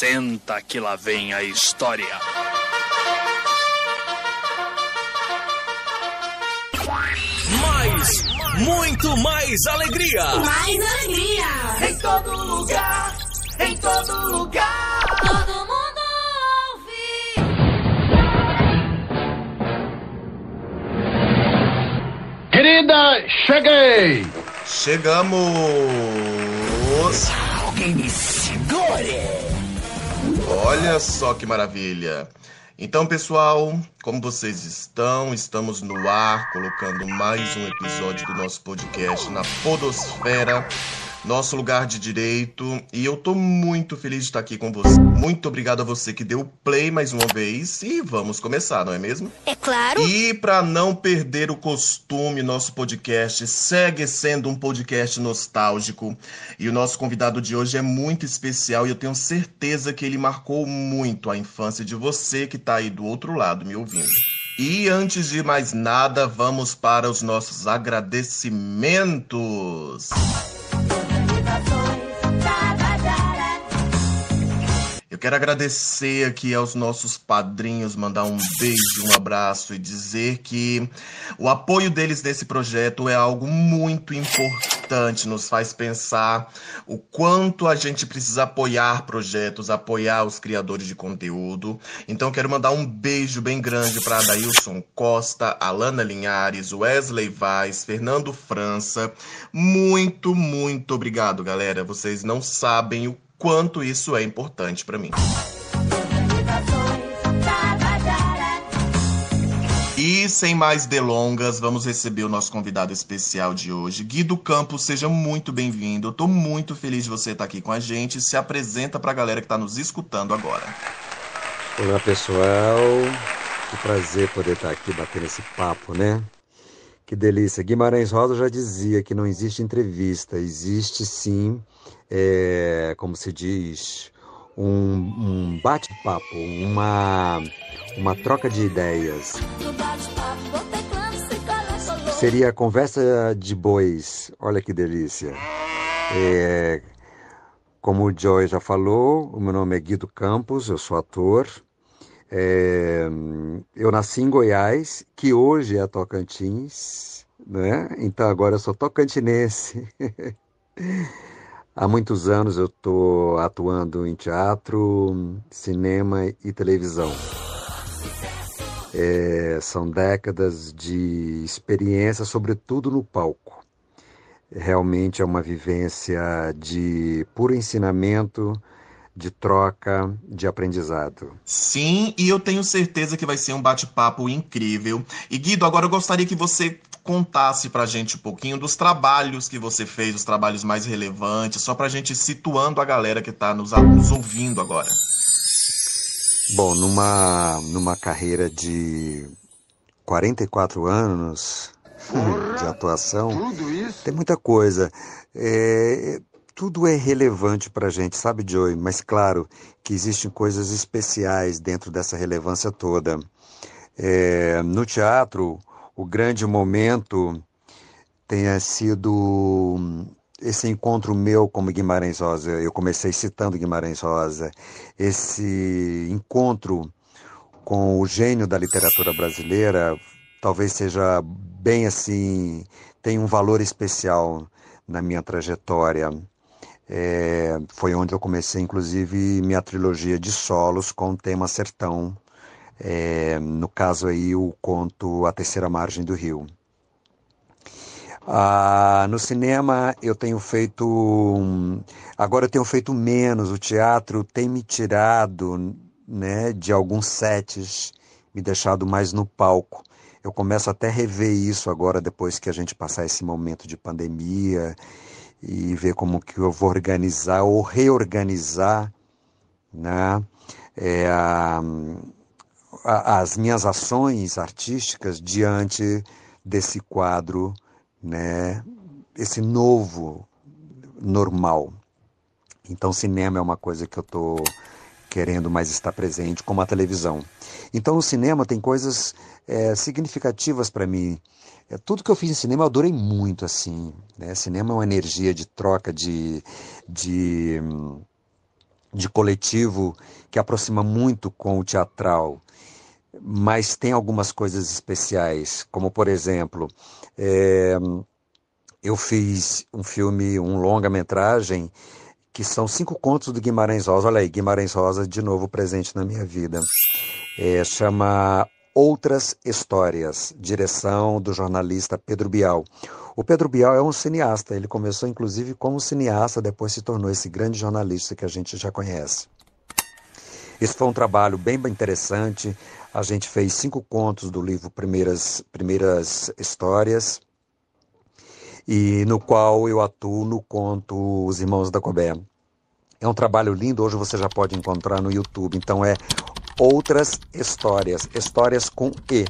Senta que lá vem a história. Mais, muito mais alegria. Mais alegria. Em todo lugar, em todo lugar. Todo mundo ouve. Querida, cheguei! Chegamos! Olha só que maravilha! Então, pessoal, como vocês estão? Estamos no ar, colocando mais um episódio do nosso podcast na Podosfera, nosso lugar de direito. E eu tô muito feliz de estar aqui com você. Muito obrigado a você que deu play mais uma vez. E vamos começar, não é mesmo? É claro. E para não perder o costume, nosso podcast segue sendo um podcast nostálgico. E o nosso convidado de hoje é muito especial e eu tenho certeza que ele marcou muito a infância de você que está aí do outro lado me ouvindo. E antes de mais nada, vamos para os nossos agradecimentos. Eu quero agradecer aqui aos nossos padrinhos, mandar um beijo, um abraço e dizer que o apoio deles nesse projeto é algo muito importante, nos faz pensar o quanto a gente precisa apoiar projetos, apoiar os criadores de conteúdo. Então quero mandar um beijo bem grande para Adailson Costa, Alana Linhares, Wesley Vaz, Fernando França. Muito, muito obrigado, galera. Vocês não sabem o quanto isso é importante para mim. E sem mais delongas, vamos receber o nosso convidado especial de hoje, Guido Campos. Seja muito bem-vindo. Eu tô muito feliz de você estar aqui com a gente. Se apresenta para a galera que está nos escutando agora. Olá, pessoal. Que prazer poder estar aqui batendo esse papo, né? Que delícia. Guimarães Rosa já dizia que não existe entrevista, existe sim, é, como se diz, um, um bate-papo, uma, uma troca de ideias. Seria conversa de bois. Olha que delícia. É, como o Joy já falou, o meu nome é Guido Campos, eu sou ator. É, eu nasci em Goiás, que hoje é Tocantins, né? Então agora eu sou tocantinense. Há muitos anos eu estou atuando em teatro, cinema e televisão. É, são décadas de experiência, sobretudo no palco. Realmente é uma vivência de puro ensinamento, de troca, de aprendizado. Sim, e eu tenho certeza que vai ser um bate-papo incrível. E Guido, agora eu gostaria que você contasse pra gente um pouquinho dos trabalhos que você fez, os trabalhos mais relevantes, só pra gente ir situando a galera que tá nos, nos ouvindo agora. Bom, numa, numa carreira de 44 anos de atuação, tem muita coisa. É, tudo é relevante para a gente, sabe, Joey? Mas claro que existem coisas especiais dentro dessa relevância toda. É, no teatro, o grande momento tenha sido esse encontro meu com Guimarães Rosa. Eu comecei citando Guimarães Rosa. Esse encontro com o gênio da literatura brasileira talvez seja bem assim, tem um valor especial na minha trajetória. É, foi onde eu comecei, inclusive, minha trilogia de solos com o tema sertão. É, no caso aí, o conto A Terceira Margem do Rio. Ah, no cinema eu tenho feito. Agora eu tenho feito menos. O teatro tem me tirado né, de alguns sets, me deixado mais no palco. Eu começo até a rever isso agora, depois que a gente passar esse momento de pandemia e ver como que eu vou organizar ou reorganizar né, é, as minhas ações artísticas diante desse quadro, né, esse novo normal. Então, cinema é uma coisa que eu estou querendo mais estar presente, como a televisão. Então, no cinema tem coisas é, significativas para mim. É, tudo que eu fiz em cinema eu adorei muito, assim. Né? Cinema é uma energia de troca, de, de, de coletivo que aproxima muito com o teatral, mas tem algumas coisas especiais, como por exemplo, é, eu fiz um filme, um longa-metragem, que são cinco contos do Guimarães Rosa. Olha aí, Guimarães Rosa de novo presente na minha vida. É, chama Outras Histórias, direção do jornalista Pedro Bial. O Pedro Bial é um cineasta, ele começou inclusive como cineasta, depois se tornou esse grande jornalista que a gente já conhece. Esse foi um trabalho bem interessante. A gente fez cinco contos do livro Primeiras, Primeiras Histórias, e no qual eu atuo no conto Os Irmãos da Cobé. É um trabalho lindo, hoje você já pode encontrar no YouTube. Então é Outras Histórias, histórias com E.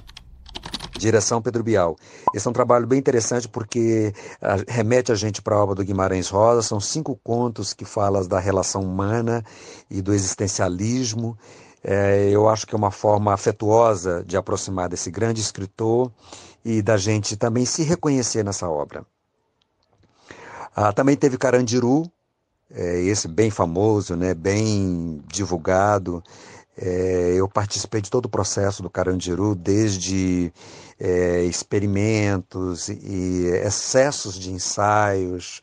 Direção Pedro Bial. Esse é um trabalho bem interessante porque uh, remete a gente para a obra do Guimarães Rosa. São cinco contos que falam da relação humana e do existencialismo. É, eu acho que é uma forma afetuosa de aproximar desse grande escritor e da gente também se reconhecer nessa obra. Ah, também teve Carandiru, é, esse bem famoso, né, bem divulgado. É, eu participei de todo o processo do Carandiru, desde é, experimentos e excessos de ensaios,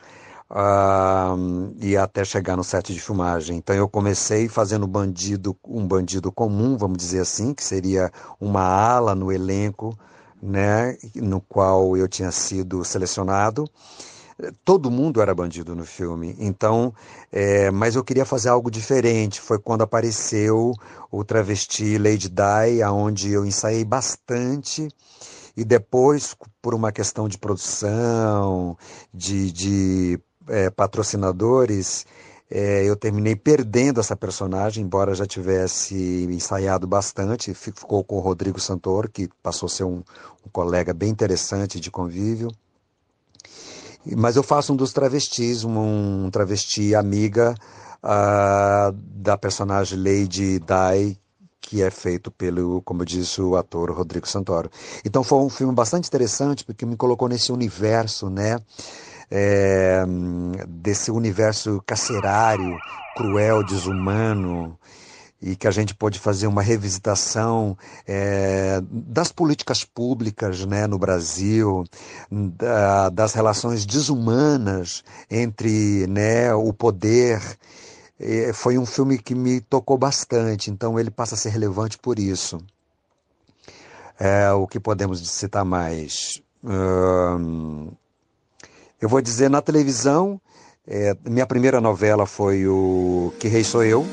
uh, e até chegar no set de filmagem. Então eu comecei fazendo bandido, um bandido comum, vamos dizer assim, que seria uma ala no elenco, né, no qual eu tinha sido selecionado todo mundo era bandido no filme. Então, é, mas eu queria fazer algo diferente. Foi quando apareceu o travesti Lady Di, aonde eu ensaiei bastante. E depois, por uma questão de produção, de, de é, patrocinadores, é, eu terminei perdendo essa personagem, embora já tivesse ensaiado bastante. Ficou com o Rodrigo Santoro, que passou a ser um, um colega bem interessante de convívio. Mas eu faço um dos travestis, um, travesti amiga uh, da personagem Lady Di, que é feito pelo, como eu disse, o ator Rodrigo Santoro. Então foi um filme bastante interessante porque me colocou nesse universo, né? É, desse universo carcerário, cruel, desumano, e que a gente pode fazer uma revisitação é, das políticas públicas né, no Brasil, da, das relações desumanas entre né, o poder. É, foi um filme que me tocou bastante, então ele passa a ser relevante por isso. É, o que podemos citar mais? Hum, eu vou dizer na televisão, é, minha primeira novela foi o Que Rei Sou Eu,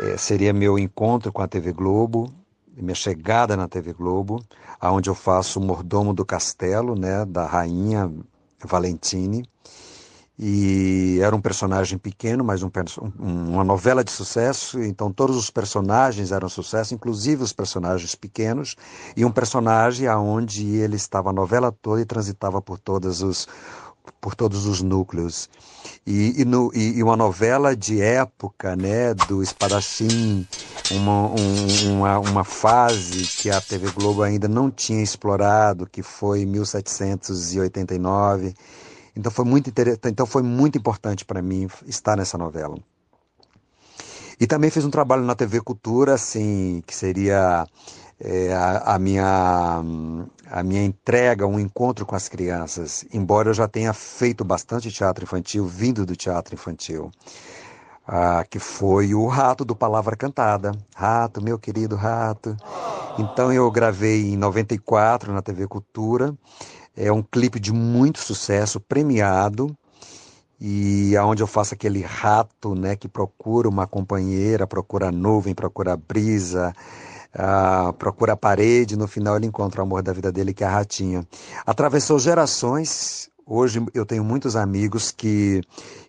é, seria meu encontro com a TV Globo, minha chegada na TV Globo, aonde eu faço o mordomo do castelo, né, da rainha Valentine. E era um personagem pequeno, mas um, uma novela de sucesso, então todos os personagens eram sucesso, inclusive os personagens pequenos, e um personagem aonde ele estava a novela toda e transitava por todos os, por todos os núcleos. E, e, no, e, e, uma novela de época, né, do espadachim, uma, um, uma, uma fase que a TV Globo ainda não tinha explorado, que foi 1789. Então foi muito interessante, então foi muito importante para mim estar nessa novela. E também fiz um trabalho na TV Cultura, assim, que seria é, a, a, minha, a minha entrega, um encontro com as crianças, embora eu já tenha feito bastante teatro infantil, vindo do teatro infantil, ah, que foi o Rato do Palavra Cantada. Rato, meu querido rato. Então eu gravei em 94 na TV Cultura, é um clipe de muito sucesso, premiado, e aonde eu faço aquele rato, né, que procura uma companheira, procura nuvem, procura brisa, ah, procura parede, no final ele encontra o amor da vida dele, que é a ratinha. Atravessou gerações. Hoje eu tenho muitos amigos que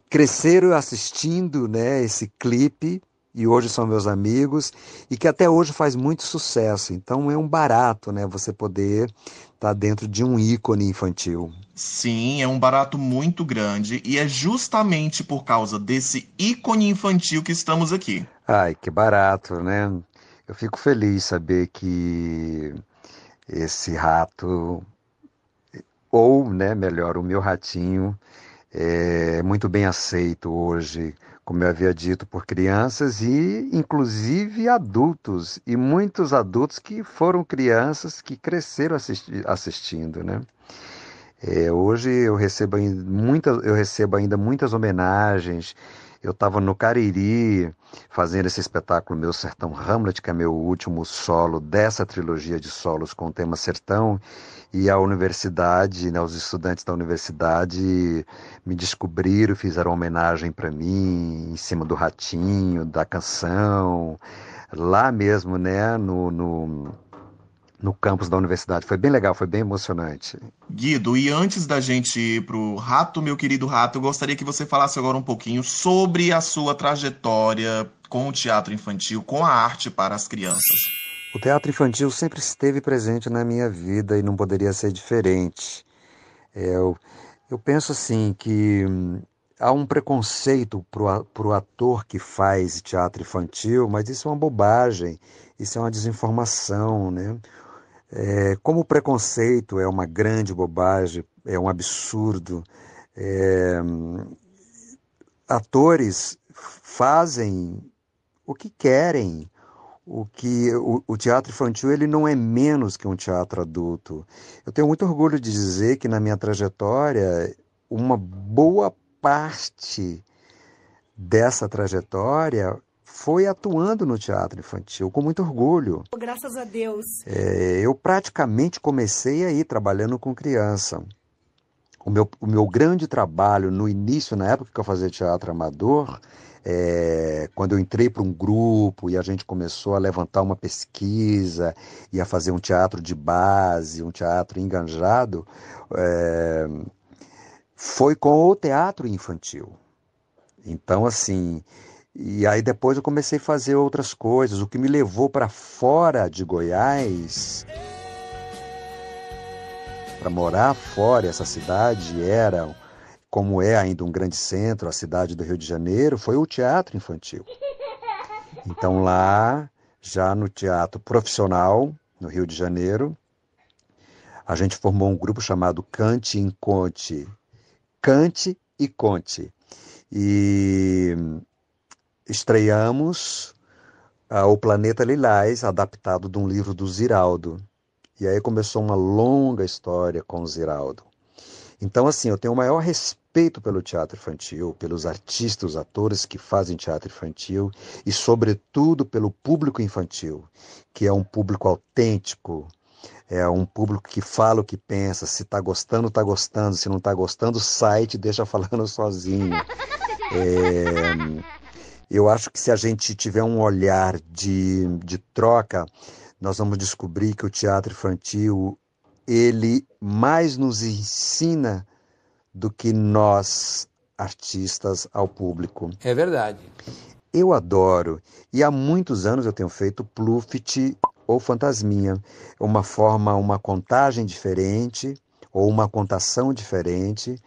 cresceram assistindo né, esse clipe e hoje são meus amigos e que até hoje faz muito sucesso. Então é um barato, né, você poder estar tá dentro de um ícone infantil. Sim, é um barato muito grande e é justamente por causa desse ícone infantil que estamos aqui. Ai, que barato, né? Eu fico feliz saber que esse rato, ou, né, melhor, o meu ratinho, é muito bem aceito hoje como eu havia dito, por crianças e inclusive adultos, e muitos adultos que foram crianças que cresceram assisti assistindo, né? É, hoje eu recebo, muitas, eu recebo ainda muitas homenagens. Eu estava no Cariri fazendo esse espetáculo Meu Sertão Hamlet, que é meu último solo dessa trilogia de solos com o tema Sertão, e a universidade, né, os estudantes da universidade me descobriram, fizeram homenagem para mim em cima do ratinho, da canção, lá mesmo, né, no, no, no campus da universidade. Foi bem legal, foi bem emocionante. Guido, e antes da gente ir pro Rato, meu querido Rato, eu gostaria que você falasse agora um pouquinho sobre a sua trajetória com o teatro infantil, com a arte para as crianças. O teatro infantil sempre esteve presente na minha vida e não poderia ser diferente. É, eu, eu penso assim que hum, há um preconceito para o ator que faz teatro infantil, mas isso é uma bobagem, isso é uma desinformação, né? É, como o preconceito é uma grande bobagem, é um absurdo, é, hum, atores fazem o que querem, o que o, o, teatro infantil ele não é menos que um teatro adulto. Eu tenho muito orgulho de dizer que na minha trajetória uma boa parte dessa trajetória foi atuando no teatro infantil com muito orgulho. Graças a Deus. É, eu praticamente comecei aí trabalhando com criança. O meu, o meu grande trabalho no início, na época que eu fazia teatro amador, é, quando eu entrei para um grupo e a gente começou a levantar uma pesquisa e a fazer um teatro de base, um teatro enganjado, é, foi com o teatro infantil. Então, assim, e aí depois eu comecei a fazer outras coisas. O que me levou para fora de Goiás, para morar fora, essa cidade era como é ainda um grande centro, a cidade do Rio de Janeiro, foi o teatro infantil. Então lá, já no teatro profissional, no Rio de Janeiro, a gente formou um grupo chamado Cante e Conte. Cante e Conte. E estreamos uh, O Planeta Lilás, adaptado de um livro do Ziraldo. E aí começou uma longa história com o Ziraldo. Então, assim, eu tenho o maior respeito pelo teatro infantil, pelos artistas, os atores que fazem teatro infantil e, sobretudo, pelo público infantil, que é um público autêntico, é um público que fala o que pensa, se está gostando, está gostando, se não está gostando, sai e deixa falando sozinho. É, eu acho que se a gente tiver um olhar de, de troca, nós vamos descobrir que o teatro infantil ele mais nos ensina do que nós, artistas, ao público. É verdade. Eu adoro. E há muitos anos eu tenho feito Pluft ou Fantasminha. Uma forma, uma contagem diferente ou uma contação diferente.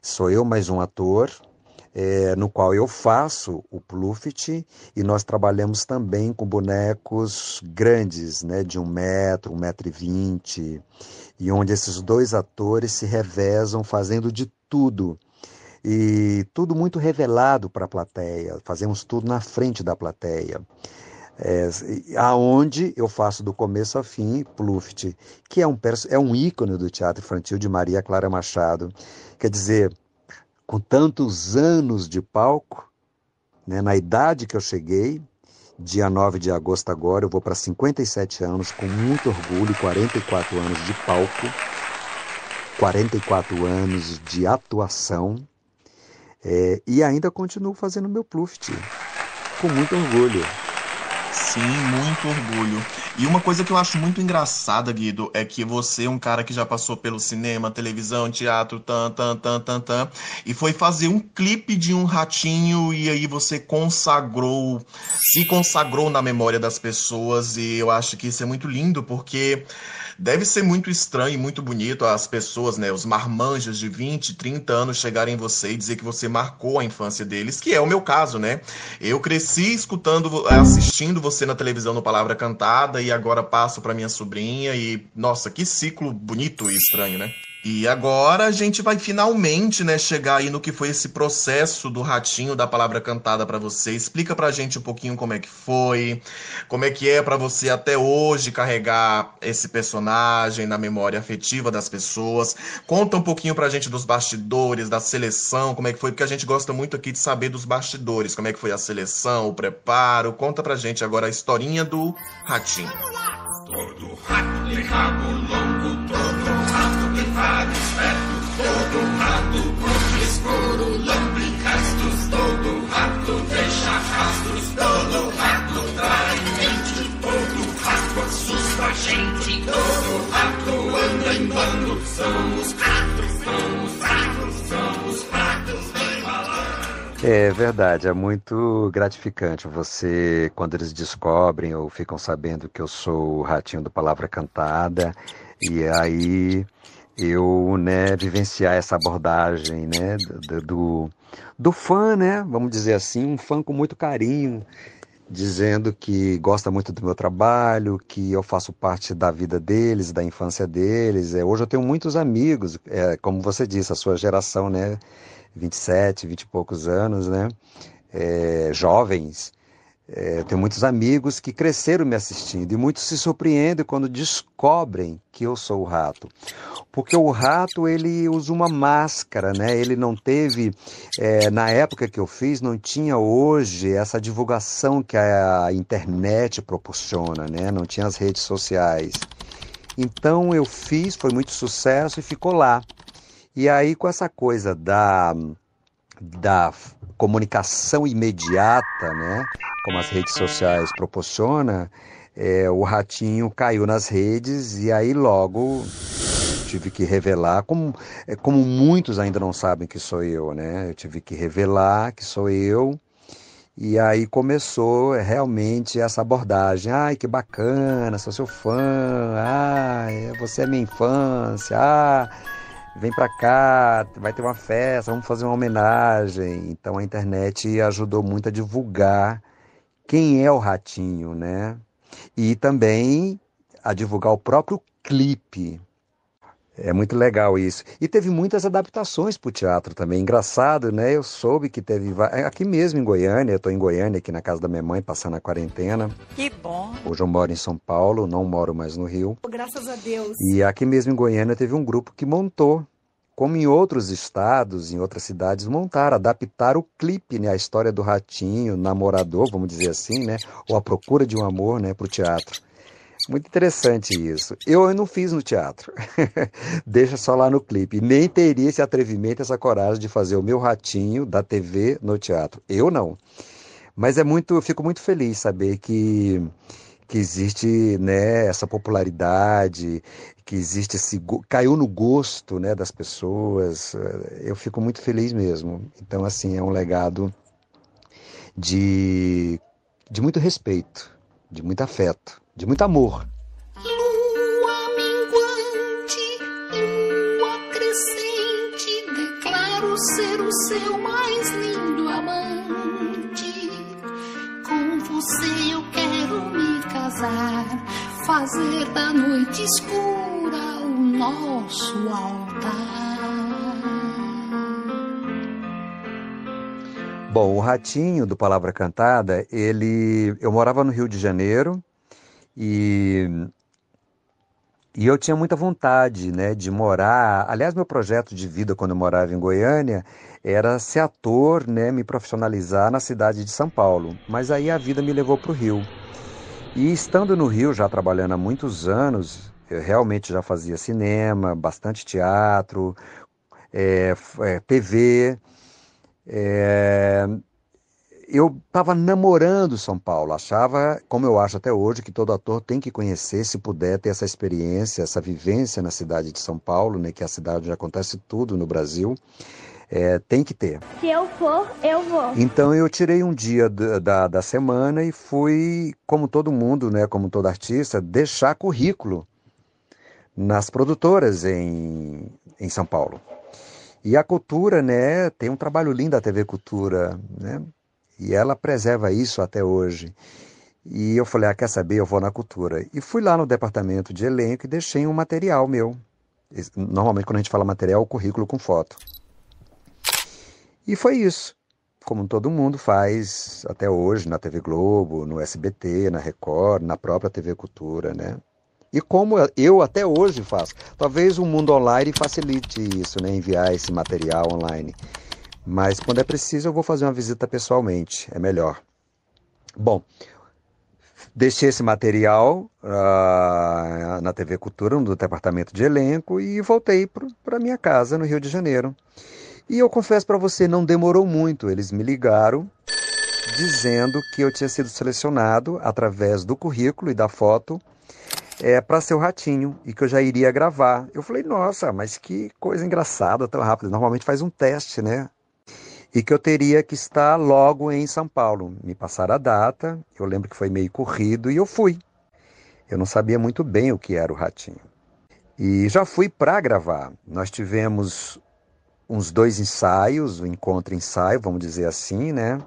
Sou eu mais um ator, é, no qual eu faço o Pluft e nós trabalhamos também com bonecos grandes, né, de um metro, um metro e vinte e onde esses dois atores se revezam fazendo de tudo. E tudo muito revelado para a plateia, fazemos tudo na frente da plateia. É, aonde eu faço do começo ao fim Pluft, que é um, é um ícone do teatro infantil de Maria Clara Machado. Quer dizer, com tantos anos de palco, né, na idade que eu cheguei, Dia 9 de agosto agora eu vou para 57 anos com muito orgulho, 44 anos de palco, 44 anos de atuação é, e ainda continuo fazendo meu Pluft com muito orgulho. Sim, muito orgulho. E uma coisa que eu acho muito engraçada, Guido, é que você é um cara que já passou pelo cinema, televisão, teatro, tan, tan, tan, tan, tan, e foi fazer um clipe de um ratinho e aí você consagrou, se consagrou na memória das pessoas e eu acho que isso é muito lindo porque Deve ser muito estranho e muito bonito as pessoas, né, os marmanjos de 20, 30 anos chegarem em você e dizer que você marcou a infância deles, que é o meu caso, né? Eu cresci escutando, assistindo você na televisão no Palavra Cantada e agora passo para minha sobrinha e nossa, que ciclo bonito e estranho, né? E agora a gente vai finalmente, né, chegar aí no que foi esse processo do ratinho da palavra cantada para você. Explica pra gente um pouquinho como é que foi, como é que é para você até hoje carregar esse personagem na memória afetiva das pessoas. Conta um pouquinho pra gente dos bastidores, da seleção, como é que foi, porque a gente gosta muito aqui de saber dos bastidores, como é que foi a seleção, o preparo. Conta pra gente agora a historinha do ratinho. Todo rato rabo longo, todo rato vários pés, todo rato curte escuro, lambe restos, todo rato deixa rastros, todo rato trai mente, todo rato assusta a gente, todo rato anda em bando, são os ratos, são os ratos, são os ratos. É verdade, é muito gratificante você, quando eles descobrem ou ficam sabendo que eu sou o ratinho do Palavra Cantada, e aí eu, né, vivenciar essa abordagem, né, do, do, fã, né, vamos dizer assim, um fã com muito carinho, dizendo que gosta muito do meu trabalho, que eu faço parte da vida deles, da infância deles. É, hoje eu tenho muitos amigos, é, como você disse, a sua geração, né, 27, 20 e poucos anos, né? É, jovens. É, tenho muitos amigos que cresceram me assistindo e muitos se surpreendem quando descobrem que eu sou o rato. Porque o rato ele usa uma máscara, né? Ele não teve, é, na época que eu fiz, não tinha hoje essa divulgação que a internet proporciona, né? Não tinha as redes sociais. Então eu fiz, foi muito sucesso e ficou lá. E aí, com essa coisa da, da comunicação imediata, né, como as redes sociais proporcionam, é, o ratinho caiu nas redes e aí logo tive que revelar, como, é, como muitos ainda não sabem que sou eu, né? Eu tive que revelar que sou eu. E aí começou realmente essa abordagem. Ai, que bacana, sou seu fã. Ai, você é minha infância. Ah, vem para cá, vai ter uma festa, vamos fazer uma homenagem. Então a internet ajudou muito a divulgar quem é o Ratinho, né? E também a divulgar o próprio clipe. É muito legal isso. E teve muitas adaptações para o teatro também. Engraçado, né? Eu soube que teve. É, aqui mesmo em Goiânia, eu estou em Goiânia, aqui na casa da minha mãe, passando a quarentena. Que bom. Hoje eu moro em São Paulo, não moro mais no Rio. Graças a Deus. E aqui mesmo em Goiânia teve um grupo que montou, como em outros estados, em outras cidades, montaram, adaptaram o clipe, né? A história do ratinho, namorador, vamos dizer assim, né? Ou a procura de um amor, né? Para o teatro. Muito interessante isso. Eu não fiz no teatro. Deixa só lá no clipe. Nem teria esse atrevimento, essa coragem de fazer o meu ratinho da TV no teatro. Eu não. Mas é muito, eu fico muito feliz saber que que existe né, essa popularidade, que existe esse caiu no gosto né, das pessoas. Eu fico muito feliz mesmo. Então assim é um legado de de muito respeito, de muito afeto, de muito amor. Lua minguante, lua crescente, declaro ser o seu mais lindo amante. Com você eu quero me casar, fazer da noite escura o nosso altar. Bom, o Ratinho do Palavra Cantada, ele, eu morava no Rio de Janeiro e e eu tinha muita vontade, né, de morar. Aliás, meu projeto de vida quando eu morava em Goiânia era ser ator, né, me profissionalizar na cidade de São Paulo. Mas aí a vida me levou para o Rio. E estando no Rio, já trabalhando há muitos anos, eu realmente já fazia cinema, bastante teatro, é, é, TV. É, eu estava namorando São Paulo, achava, como eu acho até hoje, que todo ator tem que conhecer, se puder, ter essa experiência, essa vivência na cidade de São Paulo, né, que é a cidade onde acontece tudo no Brasil. É, tem que ter. Se eu for, eu vou. Então eu tirei um dia da, da, da, semana e fui, como todo mundo, né, como todo artista, deixar currículo nas produtoras em, em São Paulo. E a cultura, né, tem um trabalho lindo da TV Cultura, né, e ela preserva isso até hoje. E eu falei, ah, quer saber, eu vou na cultura. E fui lá no departamento de elenco e deixei um material meu. Normalmente, quando a gente fala material, é o currículo com foto. E foi isso. Como todo mundo faz até hoje na TV Globo, no SBT, na Record, na própria TV Cultura, né? E como eu até hoje faço. Talvez o mundo online facilite isso, né? Enviar esse material online. Mas quando é preciso, eu vou fazer uma visita pessoalmente. É melhor. Bom, deixei esse material uh, na TV Cultura, no departamento de elenco, e voltei para minha casa no Rio de Janeiro. E eu confesso para você, não demorou muito. Eles me ligaram dizendo que eu tinha sido selecionado através do currículo e da foto é, para ser o Ratinho e que eu já iria gravar. Eu falei, nossa, mas que coisa engraçada, tão rápido. Normalmente faz um teste, né? E que eu teria que estar logo em São Paulo. Me passaram a data, eu lembro que foi meio corrido e eu fui. Eu não sabia muito bem o que era o Ratinho. E já fui para gravar. Nós tivemos uns dois ensaios, o um encontro ensaio, vamos dizer assim, né?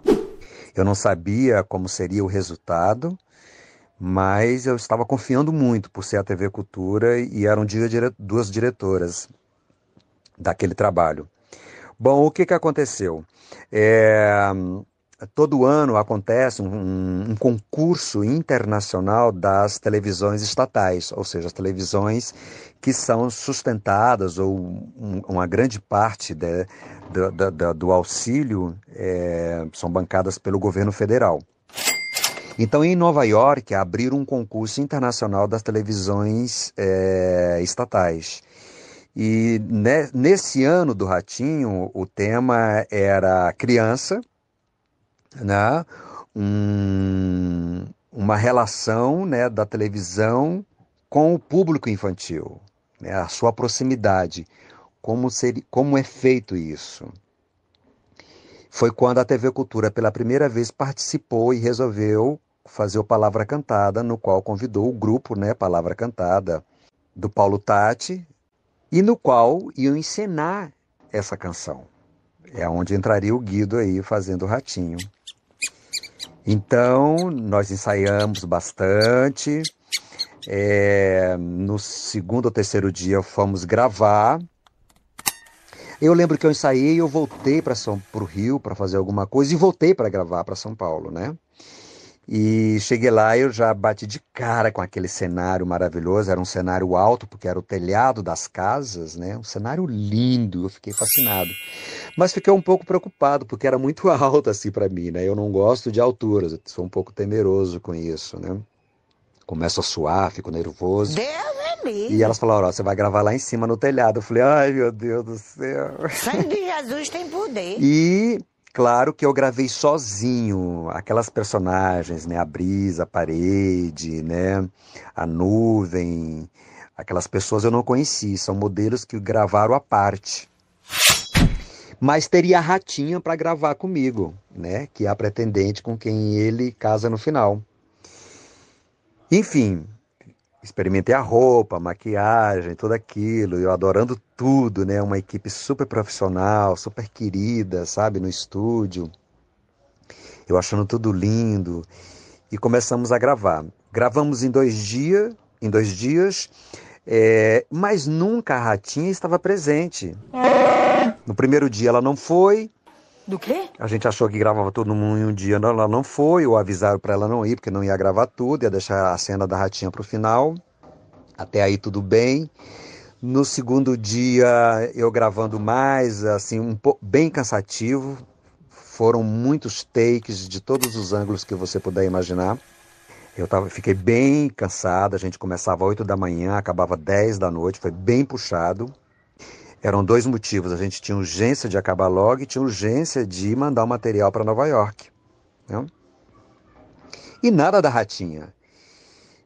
Eu não sabia como seria o resultado, mas eu estava confiando muito por ser a TV Cultura e eram duas diretoras daquele trabalho. Bom, o que, que aconteceu? É, todo ano acontece um, um, concurso internacional das televisões estatais, ou seja, as televisões que são sustentadas, ou um, uma grande parte de, de, de, do auxílio é, são bancadas pelo governo federal. Então, em Nova York, abriram um concurso internacional das televisões é, estatais. E ne, nesse ano do Ratinho, o tema era criança, né? Um, uma relação né, da televisão com o público infantil, né? a sua proximidade, como, seria, como é feito isso foi quando a TV Cultura pela primeira vez participou e resolveu fazer o Palavra Cantada, no qual convidou o grupo, né, Palavra Cantada, do Paulo Tati, e no qual iam encenar essa canção. É onde entraria o Guido aí fazendo o ratinho. Então, nós ensaiamos bastante. É, no segundo ou terceiro dia fomos gravar. Eu lembro que eu ensaiei, eu voltei para o Rio para fazer alguma coisa e voltei para gravar para São Paulo, né? E cheguei lá, eu já bati de cara com aquele cenário maravilhoso. Era um cenário alto, porque era o telhado das casas, né? Um cenário lindo, eu fiquei fascinado. Mas fiquei um pouco preocupado, porque era muito alto assim para mim, né? Eu não gosto de alturas, eu sou um pouco temeroso com isso, né? Começo a suar, fico nervoso. Deus é E elas falaram, ó, você vai gravar lá em cima no telhado. Eu falei, ai meu Deus do céu. Sangue de Jesus tem poder. E Claro que eu gravei sozinho aquelas personagens, né? A brisa, a parede, né? A nuvem, aquelas pessoas eu não conheci, são modelos que gravaram à parte. Mas teria a Ratinha para gravar comigo, né? Que é a pretendente com quem ele casa no final. Enfim, experimentei a roupa, a maquiagem, tudo aquilo, eu adorando tudo, né? Uma equipe super profissional, super querida, sabe, no estúdio. Eu achando tudo lindo. E começamos a gravar. Gravamos em dois dias, em dois dias, é, mas nunca a ratinha estava presente. No primeiro dia ela não foi. Do quê? A gente achou que gravava todo mundo em um dia, não, ela não foi, ou avisaram para ela não ir, porque não ia gravar tudo, ia deixar a cena da ratinha para o final. Até aí tudo bem. No segundo dia eu gravando mais, assim, um bem cansativo. Foram muitos takes de todos os ângulos que você puder imaginar. Eu tava, fiquei bem cansado, a gente começava às 8 da manhã, acabava 10 da noite, foi bem puxado. Eram dois motivos. A gente tinha urgência de acabar logo e tinha urgência de mandar o material para Nova York. Né? E nada da ratinha.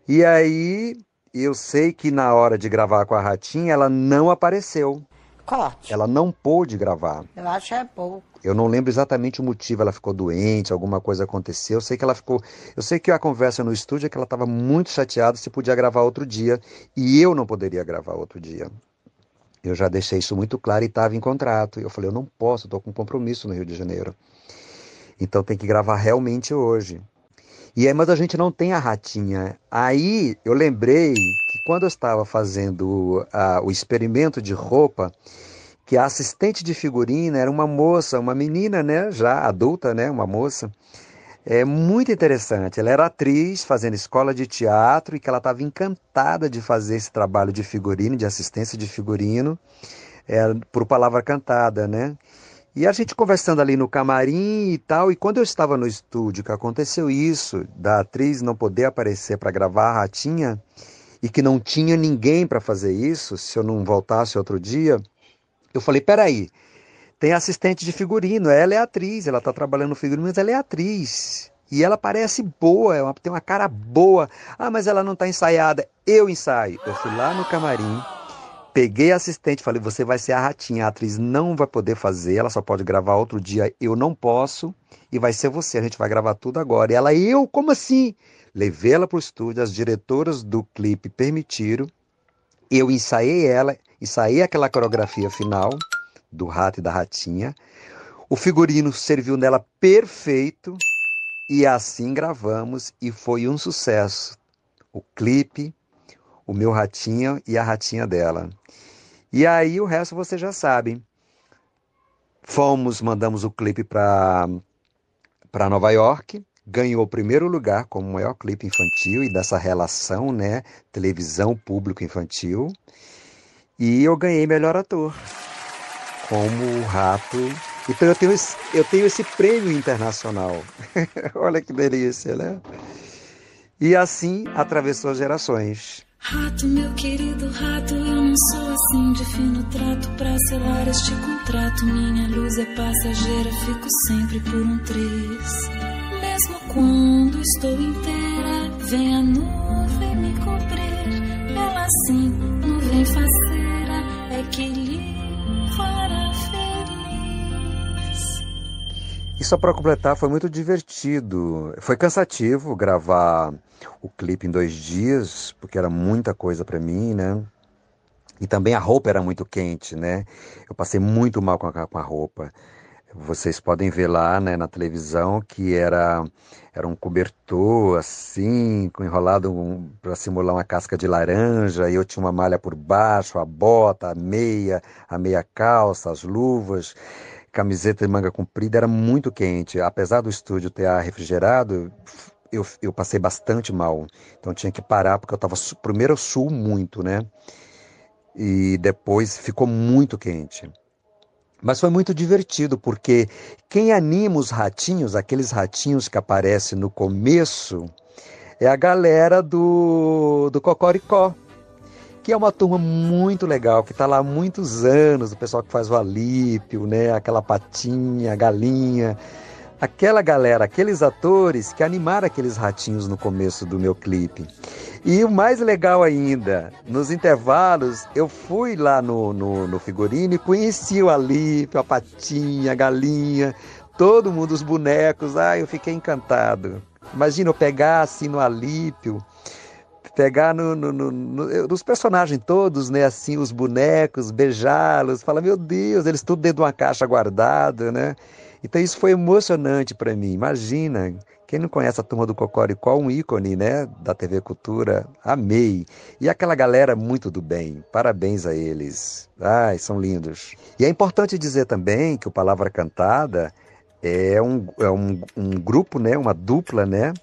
E aí eu sei que na hora de gravar com a ratinha ela não apareceu. Corte. Ela não pôde gravar. Eu acho é pouco. Eu não lembro exatamente o motivo, ela ficou doente, alguma coisa aconteceu. Eu sei que ela ficou. Eu sei que a conversa no estúdio é que ela estava muito chateada se podia gravar outro dia e eu não poderia gravar outro dia. Eu já deixei isso muito claro e estava em contrato. Eu falei, eu não posso, estou com um compromisso no Rio de Janeiro. Então tem que gravar realmente hoje. E aí, mas a gente não tem a ratinha. Aí eu lembrei que quando eu estava fazendo uh, o experimento de roupa, que a assistente de figurina era uma moça, uma menina, né, já adulta, né, uma moça, é muito interessante. Ela era atriz, fazendo escola de teatro e que ela estava encantada de fazer esse trabalho de figurino, de assistência de figurino, é, por palavra cantada, né? E a gente conversando ali no camarim e tal, e quando eu estava no estúdio, que aconteceu isso, da atriz não poder aparecer para gravar a Ratinha, e que não tinha ninguém para fazer isso, se eu não voltasse outro dia, eu falei, peraí, tem assistente de figurino, ela é atriz, ela está trabalhando no figurino, mas ela é atriz. E ela parece boa, ela tem uma cara boa. Ah, mas ela não está ensaiada. Eu ensaio. Eu fui lá no camarim, peguei a assistente, falei: você vai ser a ratinha, a atriz não vai poder fazer, ela só pode gravar outro dia. Eu não posso, e vai ser você, a gente vai gravar tudo agora. E ela, eu, como assim? Levei ela para o estúdio, as diretoras do clipe permitiram. Eu ensaiei ela, ensaiei aquela coreografia final do rato e da ratinha. O figurino serviu nela perfeito e assim gravamos e foi um sucesso. O clipe, o meu ratinho e a ratinha dela. E aí o resto você já sabe. Fomos, mandamos o clipe para Nova York, ganhou o primeiro lugar como maior clipe infantil e dessa relação, né, televisão público infantil. E eu ganhei melhor ator como o rato. Então eu tenho esse, eu tenho esse prêmio internacional. Olha que delícia, né? E assim atravessou gerações. Rato, meu querido rato, eu não sou assim de fino trato pra selar este contrato. Minha luz é passageira, fico sempre por um triz. Mesmo quando estou inteira, vem a nuvem me cobrir. Ela sim, nuvem faceira, é que E só para completar, foi muito divertido. Foi cansativo gravar o clipe em dois dias, porque era muita coisa para mim, né? E também a roupa era muito quente, né? Eu passei muito mal com a, com a roupa. Vocês podem ver lá né, na televisão que era, era um cobertor assim, enrolado um, para simular uma casca de laranja, e eu tinha uma malha por baixo, a bota, a meia, a meia calça, as luvas, camiseta de manga comprida, era muito quente. Apesar do estúdio ter ar refrigerado, eu, eu passei bastante mal. Então tinha que parar, porque eu estava. Primeiro eu suo muito, né? E depois ficou muito quente. Mas foi muito divertido, porque quem anima os ratinhos, aqueles ratinhos que aparecem no começo, é a galera do, do Cocoricó, que é uma turma muito legal, que está lá há muitos anos, o pessoal que faz o alípio, né? aquela patinha, a galinha. Aquela galera, aqueles atores que animaram aqueles ratinhos no começo do meu clipe. E o mais legal ainda, nos intervalos, eu fui lá no, no, no figurino e conheci o Alípio, a Patinha, a Galinha, todo mundo, os bonecos. Ah, eu fiquei encantado. Imagina eu pegar assim no Alípio, pegar no, no, no, no, nos personagens todos, né? Assim, os bonecos, beijá-los, falar, meu Deus, eles tudo dentro de uma caixa guardada, né? Então isso foi emocionante para mim. Imagina quem não conhece a turma do Cocoricó, um ícone, né, da TV Cultura, amei. E aquela galera muito do bem, parabéns a eles. Ai, são lindos. E é importante dizer também que o Palavra Cantada é um, é um, um grupo, né, uma dupla, né,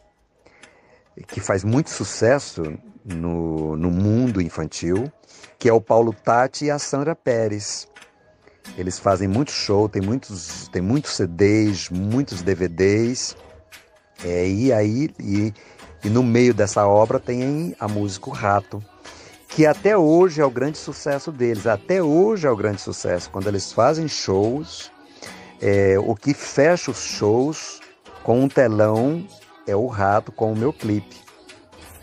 que faz muito sucesso no, no mundo infantil, que é o Paulo Tati e a Sandra Pérez. Eles fazem muito show, tem muitos, tem muitos CDs, muitos DVDs. É, e aí, e, e no meio dessa obra tem a música O Rato, que até hoje é o grande sucesso deles. Até hoje é o grande sucesso. Quando eles fazem shows, é, o que fecha os shows com um telão é o rato com o meu clipe.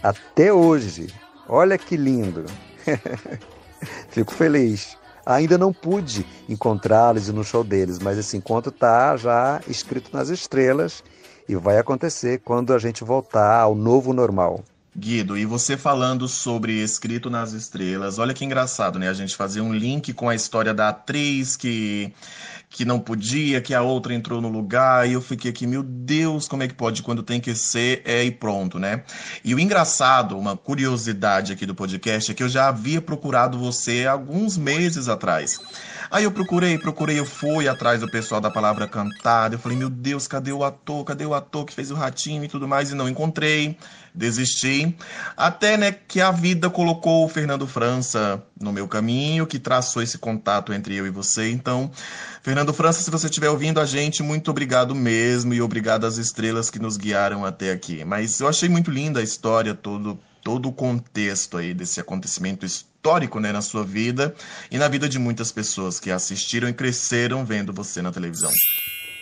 Até hoje. Olha que lindo. Fico feliz. Ainda não pude encontrá-los no show deles, mas esse encontro está já escrito nas estrelas e vai acontecer quando a gente voltar ao novo normal. Guido, e você falando sobre Escrito nas Estrelas, olha que engraçado, né? A gente fazer um link com a história da atriz que, que não podia, que a outra entrou no lugar, e eu fiquei aqui, meu Deus, como é que pode? Quando tem que ser, é e pronto, né? E o engraçado, uma curiosidade aqui do podcast, é que eu já havia procurado você alguns meses atrás. Aí eu procurei, procurei, eu fui atrás do pessoal da palavra cantada. Eu falei, meu Deus, cadê o ator? Cadê o ator que fez o ratinho e tudo mais? E não encontrei, desisti. Até né, que a vida colocou o Fernando França no meu caminho, que traçou esse contato entre eu e você. Então, Fernando França, se você estiver ouvindo a gente, muito obrigado mesmo e obrigado às estrelas que nos guiaram até aqui. Mas eu achei muito linda a história, todo, todo o contexto aí desse acontecimento histórico né, na sua vida e na vida de muitas pessoas que assistiram e cresceram vendo você na televisão.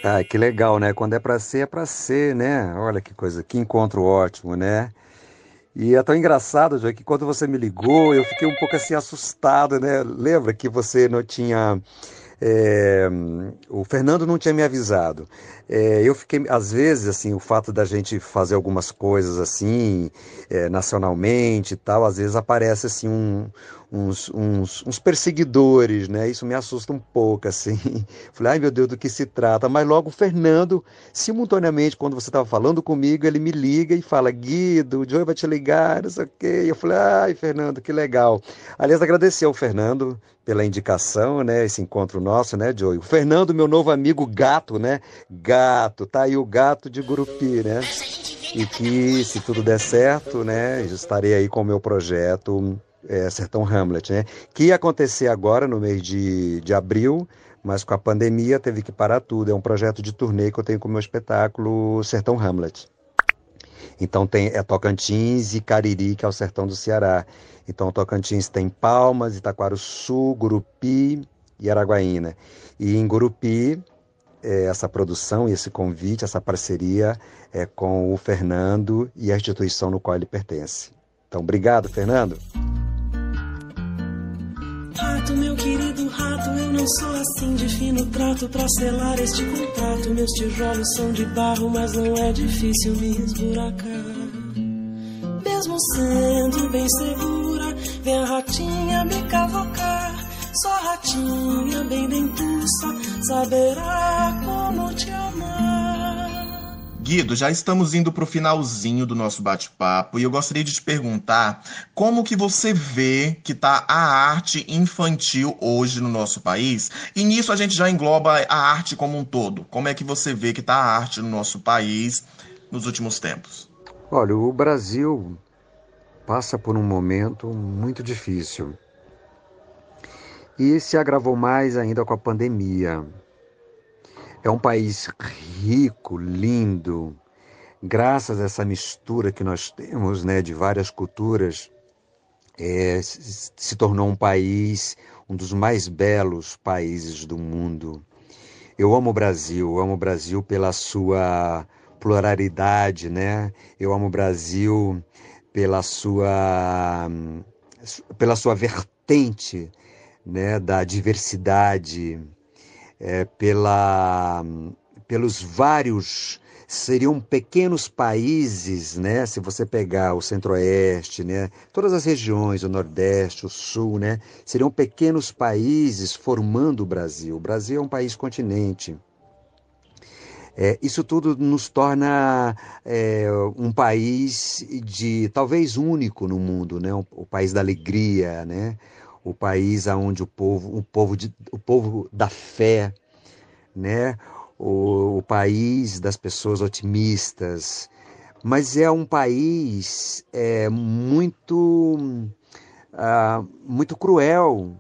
Ah, que legal, né? Quando é para ser, é para ser, né? Olha que coisa, que encontro ótimo, né? E é tão engraçado, já que quando você me ligou, eu fiquei um pouco assim assustado, né? Lembra que você não tinha é, o Fernando não tinha me avisado. É, eu fiquei, às vezes, assim, o fato da gente fazer algumas coisas assim, é, nacionalmente e tal, às vezes aparece assim um, uns, uns, uns, perseguidores, né? Isso me assusta um pouco, assim. Falei, ai meu Deus, do que se trata? Mas logo o Fernando, simultaneamente, quando você estava falando comigo, ele me liga e fala, Guido, o Joey vai te ligar, não sei o quê. Eu falei, ai, Fernando, que legal. Aliás, agradecer ao Fernando pela indicação, né? Esse encontro nosso, né, Joey? O Fernando, meu novo amigo gato, né? Gato, tá aí o gato de Gurupi, né? E que, se tudo der certo, né, estarei aí com o meu projeto é, Sertão Hamlet, né? Que ia acontecer agora no mês de, de abril, mas com a pandemia teve que parar tudo. É um projeto de turnê que eu tenho com o meu espetáculo Sertão Hamlet. Então tem é Tocantins e Cariri, que é o sertão do Ceará. Então Tocantins tem Palmas, Itaquaruçu, Gurupi e Araguaína. E em Gurupi, essa produção e esse convite, essa parceria é com o Fernando e a instituição no qual ele pertence. Então, obrigado, Fernando. Rato, meu querido rato, eu não sou assim de fino trato pra selar este contrato. Meus tijolos são de barro, mas não é difícil me esburacar. Mesmo sendo bem segura, vem a ratinha me cavocar. Só ratinha bem dentuça saberá como te amar. Guido, já estamos indo para o finalzinho do nosso bate-papo e eu gostaria de te perguntar como que você vê que está a arte infantil hoje no nosso país e nisso a gente já engloba a arte como um todo. Como é que você vê que está a arte no nosso país nos últimos tempos? Olha, o Brasil passa por um momento muito difícil e se agravou mais ainda com a pandemia. É um país rico, lindo, graças a essa mistura que nós temos né, de várias culturas, é, se tornou um país, um dos mais belos países do mundo. Eu amo o Brasil, amo o Brasil pela sua pluralidade, né? Eu amo o Brasil pela sua pela sua vertente, né, da diversidade, é, pela, pelos vários seriam pequenos países, né? Se você pegar o Centro-Oeste, né? Todas as regiões, o Nordeste, o Sul, né? Seriam pequenos países formando o Brasil. O Brasil é um país continente. É, isso tudo nos torna é, um país de talvez único no mundo, né? O, país da alegria, né? O país onde o povo, o povo, de, o povo da fé, né? O, o país das pessoas otimistas, mas é um país é, muito, uh, muito cruel,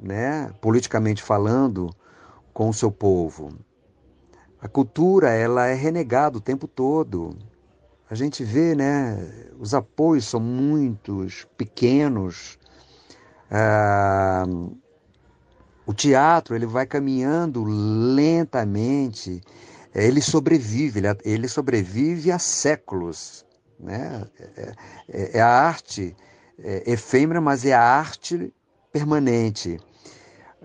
né? politicamente falando, com o seu povo. A cultura ela é renegada o tempo todo. A gente vê, né? Os apoios são muitos, pequenos, ah, o teatro ele vai caminhando lentamente, ele sobrevive, ele, ele sobrevive há séculos. Né? É, é, é a arte é, efêmera, mas é a arte permanente.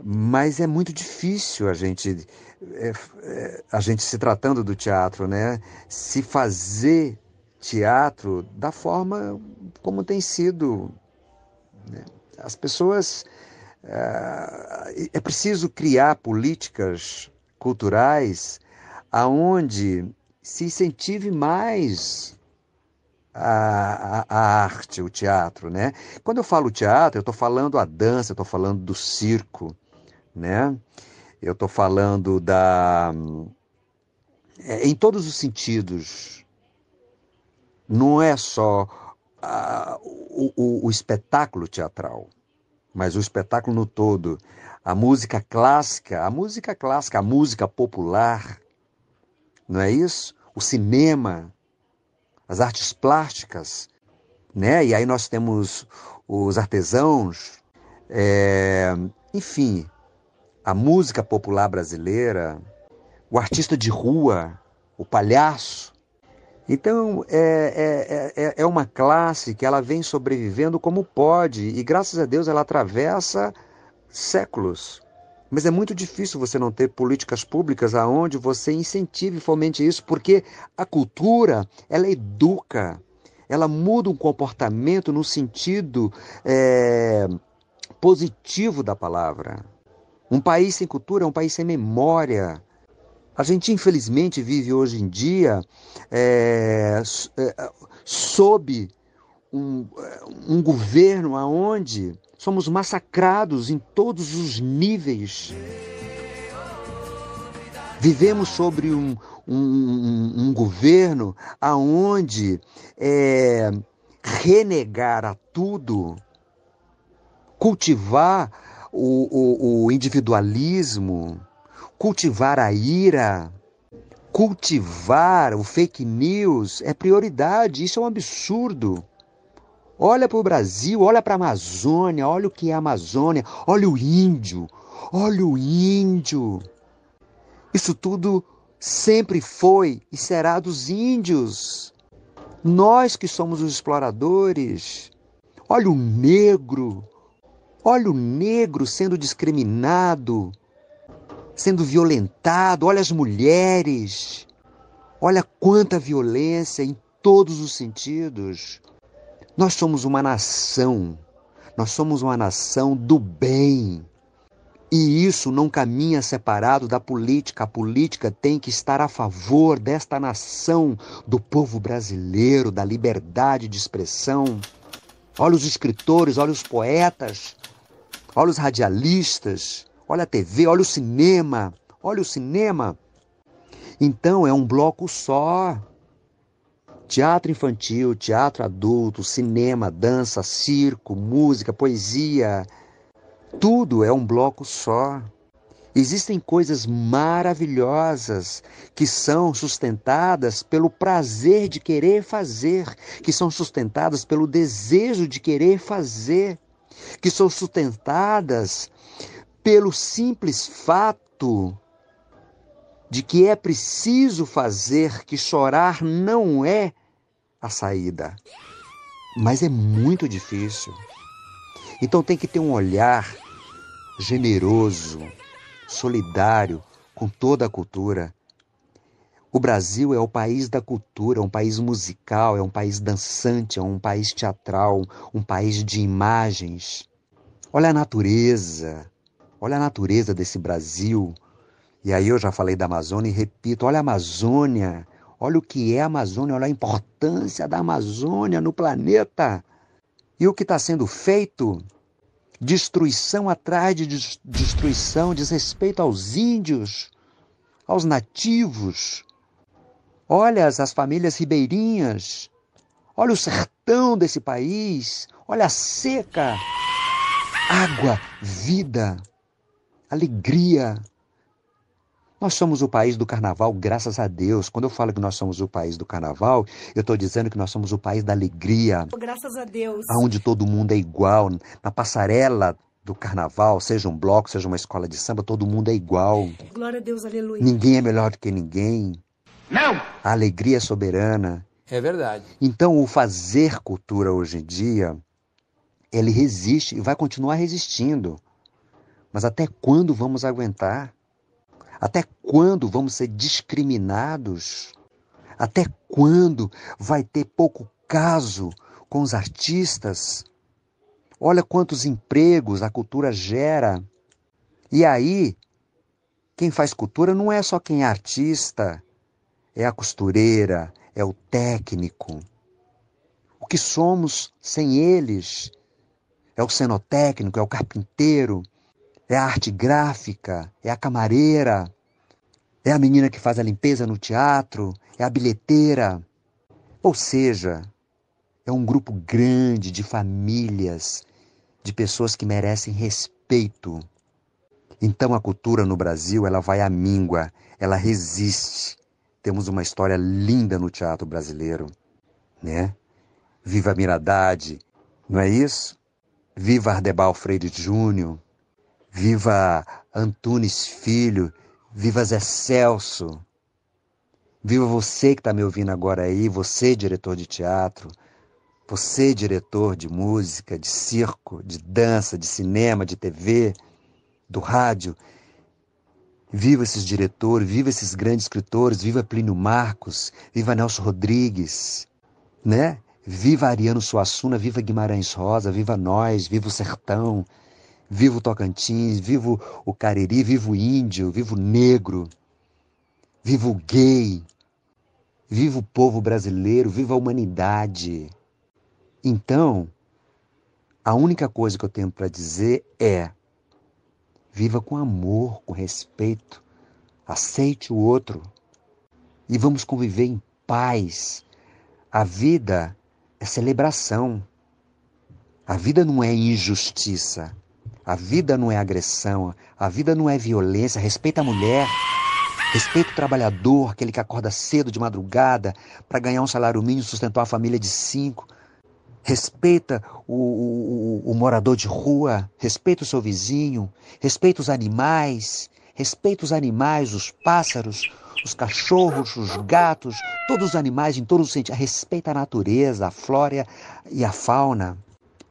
Mas é muito difícil a gente, é, é, a gente se tratando do teatro, né? se fazer teatro da forma como tem sido. Né? As pessoas. Uh, é preciso criar políticas culturais aonde se incentive mais a, a, a, arte, o teatro, né? Quando eu falo teatro, eu estou falando a dança, eu estou falando do circo, né? Eu estou falando da... É, em todos os sentidos. Não é só a, o, o, o espetáculo teatral, mas o espetáculo no todo. A música clássica, a música clássica, a música popular, não é isso? O cinema, as artes plásticas, né? E aí nós temos os artesãos, é, enfim, a música popular brasileira, o artista de rua, o palhaço. Então é, é, é, é uma classe que ela vem sobrevivendo como pode e graças a Deus ela atravessa séculos. Mas é muito difícil você não ter políticas públicas aonde você incentive e fomente isso, porque a cultura, ela educa, ela muda um comportamento no sentido é, positivo da palavra. Um país sem cultura é um país sem memória. A gente, infelizmente, vive hoje em dia é, é, sob um, um governo aonde Somos massacrados em todos os níveis. Vivemos sobre um, um, um governo aonde é, renegar a tudo, cultivar o, o, o individualismo, cultivar a ira, cultivar o fake news é prioridade. Isso é um absurdo. Olha para o Brasil, olha para a Amazônia, olha o que é a Amazônia, olha o índio, olha o índio. Isso tudo sempre foi e será dos índios. Nós que somos os exploradores. Olha o negro, olha o negro sendo discriminado, sendo violentado, olha as mulheres. Olha quanta violência em todos os sentidos. Nós somos uma nação, nós somos uma nação do bem. E isso não caminha separado da política. A política tem que estar a favor desta nação, do povo brasileiro, da liberdade de expressão. Olha os escritores, olha os poetas, olha os radialistas, olha a TV, olha o cinema, olha o cinema. Então é um bloco só. Teatro infantil, teatro adulto, cinema, dança, circo, música, poesia, tudo é um bloco só. Existem coisas maravilhosas que são sustentadas pelo prazer de querer fazer, que são sustentadas pelo desejo de querer fazer, que são sustentadas pelo simples fato de que é preciso fazer, que chorar não é a saída. Mas é muito difícil. Então tem que ter um olhar generoso, solidário com toda a cultura. O Brasil é o país da cultura, é um país musical, é um país dançante, é um país teatral, um país de imagens. Olha a natureza, olha a natureza desse Brasil. E aí eu já falei da Amazônia e repito, olha a Amazônia, Olha o que é a Amazônia, olha a importância da Amazônia no planeta. E o que está sendo feito? Destruição atrás de destruição, desrespeito aos índios, aos nativos. Olha as famílias ribeirinhas. Olha o sertão desse país. Olha a seca. Água, vida, alegria. Nós somos o país do carnaval, graças a Deus. Quando eu falo que nós somos o país do carnaval, eu estou dizendo que nós somos o país da alegria. Graças a Deus. Onde todo mundo é igual. Na passarela do carnaval, seja um bloco, seja uma escola de samba, todo mundo é igual. Glória a Deus, aleluia. Ninguém é melhor do que ninguém. Não! A alegria é soberana. É verdade. Então, o fazer cultura hoje em dia, ele resiste e vai continuar resistindo. Mas até quando vamos aguentar? Até quando vamos ser discriminados? Até quando vai ter pouco caso com os artistas? Olha quantos empregos a cultura gera. E aí, quem faz cultura não é só quem é artista, é a costureira, é o técnico. O que somos sem eles? É o cenotécnico, é o carpinteiro, é a arte gráfica, é a camareira, é a menina que faz a limpeza no teatro, é a bilheteira. Ou seja, é um grupo grande de famílias, de pessoas que merecem respeito. Então a cultura no Brasil, ela vai à míngua, ela resiste. Temos uma história linda no teatro brasileiro, né? Viva Miradade, não é isso? Viva Ardebal Freire Júnior, viva Antunes Filho, viva Zé Celso, viva você que está me ouvindo agora aí, você diretor de teatro, você diretor de música, de circo, de dança, de cinema, de TV, do rádio, Viva esses diretores, viva esses grandes escritores, viva Plínio Marcos, viva Nelson Rodrigues, né? Viva Ariano Suassuna, viva Guimarães Rosa, viva nós, viva o sertão, viva o Tocantins, viva o Cariri, viva o índio, viva o negro, viva o gay, viva o povo brasileiro, viva a humanidade. Então, a única coisa que eu tenho para dizer é Viva com amor, com respeito. Aceite o outro. E vamos conviver em paz. A vida é celebração. A vida não é injustiça. A vida não é agressão. A vida não é violência. Respeita a mulher. Respeita o trabalhador, aquele que acorda cedo de madrugada para ganhar um salário mínimo e sustentar uma família de cinco respeita o, o, o, morador de rua, respeita o seu vizinho, respeita os animais, respeita os animais, os pássaros, os cachorros, os gatos, todos os animais em todos os sentidos. Respeita a natureza, a flora e a fauna.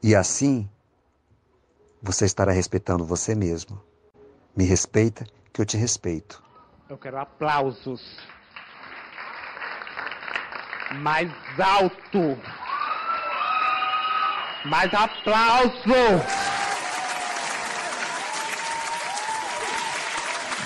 E assim, você estará respeitando você mesmo. Me respeita, que eu te respeito. Eu quero aplausos. Mais alto. Mais aplauso!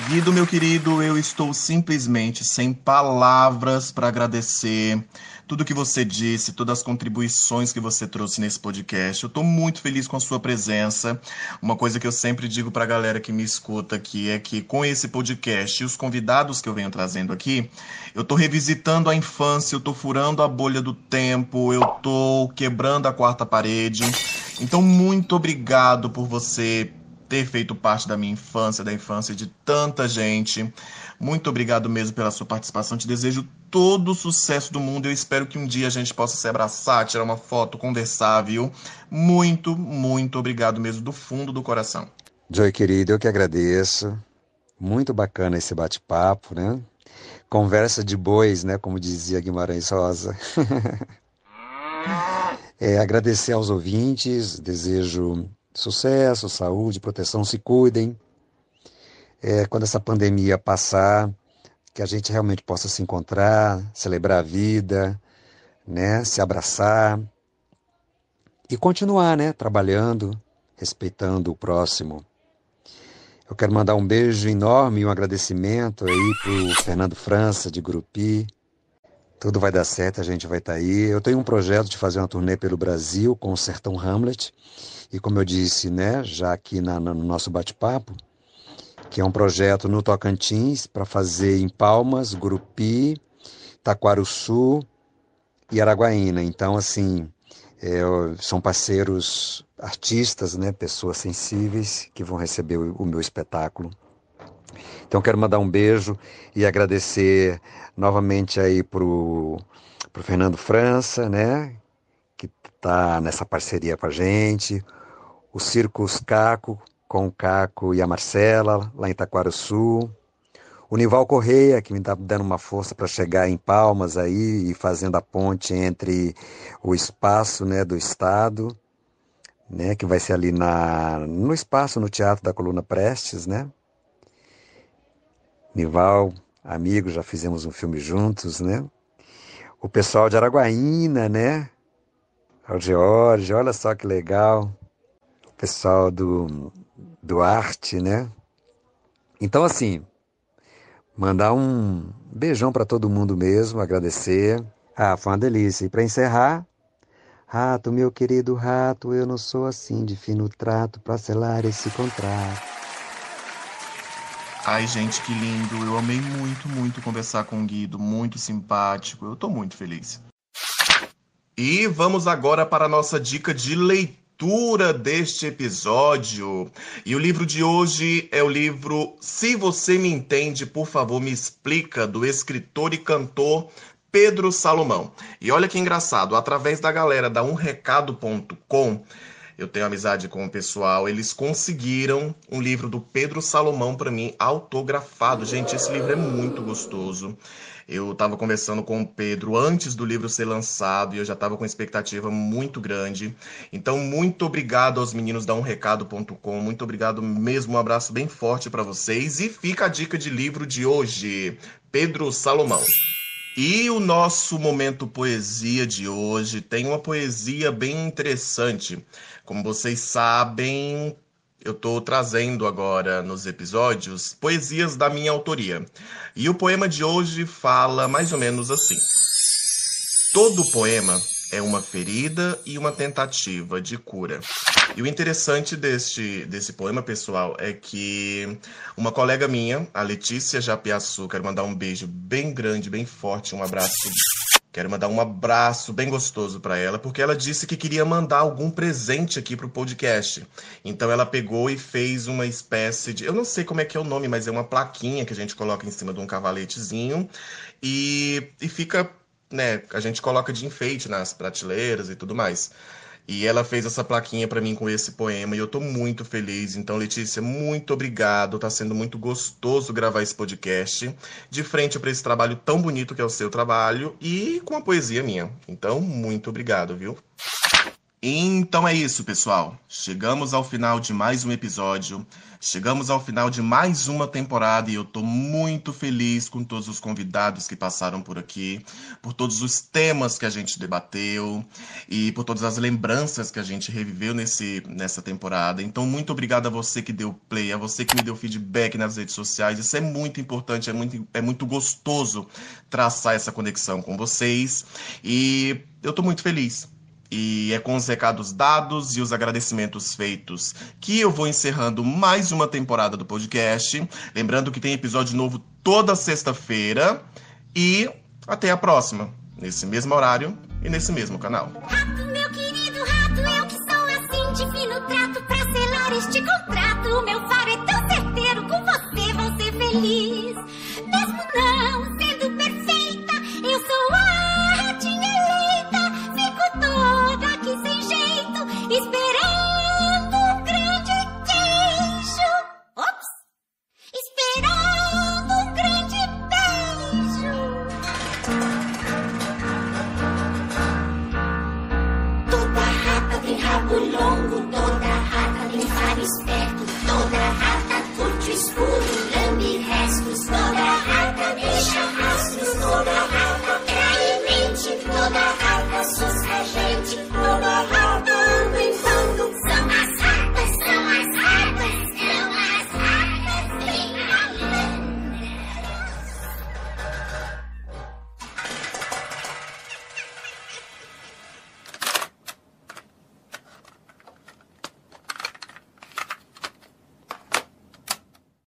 Guido, meu querido, eu estou simplesmente sem palavras para agradecer tudo que você disse, todas as contribuições que você trouxe nesse podcast. Eu estou muito feliz com a sua presença. Uma coisa que eu sempre digo para a galera que me escuta aqui é que com esse podcast e os convidados que eu venho trazendo aqui, eu estou revisitando a infância, eu estou furando a bolha do tempo, eu estou quebrando a quarta parede. Então, muito obrigado por você ter feito parte da minha infância, da infância de tanta gente. Muito obrigado mesmo pela sua participação. Te desejo todo o sucesso do mundo. Eu espero que um dia a gente possa se abraçar, tirar uma foto, conversar, viu? Muito, muito obrigado mesmo do fundo do coração. Joy, querido, eu que agradeço. Muito bacana esse bate-papo, né? Conversa de bois, né? Como dizia Guimarães Rosa. é, agradecer aos ouvintes, desejo sucesso, saúde, proteção, se cuidem é, quando essa pandemia passar, que a gente realmente possa se encontrar, celebrar a vida, né, se abraçar e continuar, né, trabalhando, respeitando o próximo. Eu quero mandar um beijo enorme e um agradecimento aí pro Fernando França de Grupi. Tudo vai dar certo, a gente vai estar tá aí. Eu tenho um projeto de fazer uma turnê pelo Brasil com o Sertão Hamlet. E como eu disse, né, já aqui na, no nosso bate-papo, que é um projeto no Tocantins para fazer em Palmas, Gurupi, Taquaruçu e Araguaína. Então, assim, é, são parceiros artistas, né, pessoas sensíveis que vão receber o, o meu espetáculo. Então, quero mandar um beijo e agradecer novamente aí pro, Fernando França, né, que está nessa parceria com a gente, o Circus Caco, com o Caco e a Marcela, lá em Itaquaraçu. O Nival Correia, que me está dando uma força para chegar em Palmas aí e fazendo a ponte entre o espaço né, do Estado, né, que vai ser ali na, no espaço, no Teatro da Coluna Prestes, né? Nival, amigo, já fizemos um filme juntos, né? o pessoal de Araguaína, né? O George, olha só que legal. Pessoal do, do Arte, né? Então, assim, mandar um beijão para todo mundo mesmo, agradecer. Ah, foi uma delícia. E para encerrar, rato, meu querido rato, eu não sou assim de fino trato para selar esse contrato. Ai, gente, que lindo. Eu amei muito, muito conversar com o Guido. Muito simpático. Eu tô muito feliz. E vamos agora para a nossa dica de leitura deste episódio. E o livro de hoje é o livro Se Você Me Entende, Por Favor Me Explica, do escritor e cantor Pedro Salomão. E olha que engraçado, através da galera da umrecado.com, eu tenho amizade com o pessoal, eles conseguiram um livro do Pedro Salomão para mim autografado. Gente, esse livro é muito gostoso. Eu estava conversando com o Pedro antes do livro ser lançado e eu já estava com expectativa muito grande. Então, muito obrigado aos meninos da umrecado.com. Muito obrigado mesmo. Um abraço bem forte para vocês. E fica a dica de livro de hoje: Pedro Salomão. E o nosso momento poesia de hoje tem uma poesia bem interessante. Como vocês sabem, eu estou trazendo agora nos episódios poesias da minha autoria. E o poema de hoje fala mais ou menos assim: Todo poema é uma ferida e uma tentativa de cura. E o interessante deste, desse poema, pessoal, é que uma colega minha, a Letícia Japiaçu, quero mandar um beijo bem grande, bem forte, um abraço Quero mandar um abraço bem gostoso para ela, porque ela disse que queria mandar algum presente aqui pro podcast. Então ela pegou e fez uma espécie de, eu não sei como é que é o nome, mas é uma plaquinha que a gente coloca em cima de um cavaletezinho e, e fica, né, a gente coloca de enfeite nas prateleiras e tudo mais. E ela fez essa plaquinha para mim com esse poema e eu tô muito feliz. Então, Letícia, muito obrigado. Tá sendo muito gostoso gravar esse podcast de frente para esse trabalho tão bonito que é o seu trabalho e com a poesia minha. Então, muito obrigado, viu? Então é isso, pessoal. Chegamos ao final de mais um episódio. Chegamos ao final de mais uma temporada e eu tô muito feliz com todos os convidados que passaram por aqui, por todos os temas que a gente debateu e por todas as lembranças que a gente reviveu nesse, nessa temporada. Então, muito obrigado a você que deu play, a você que me deu feedback nas redes sociais. Isso é muito importante, é muito, é muito gostoso traçar essa conexão com vocês. E eu tô muito feliz e é com os recados dados e os agradecimentos feitos que eu vou encerrando mais uma temporada do podcast. Lembrando que tem episódio novo toda sexta-feira. E até a próxima, nesse mesmo horário e nesse mesmo canal.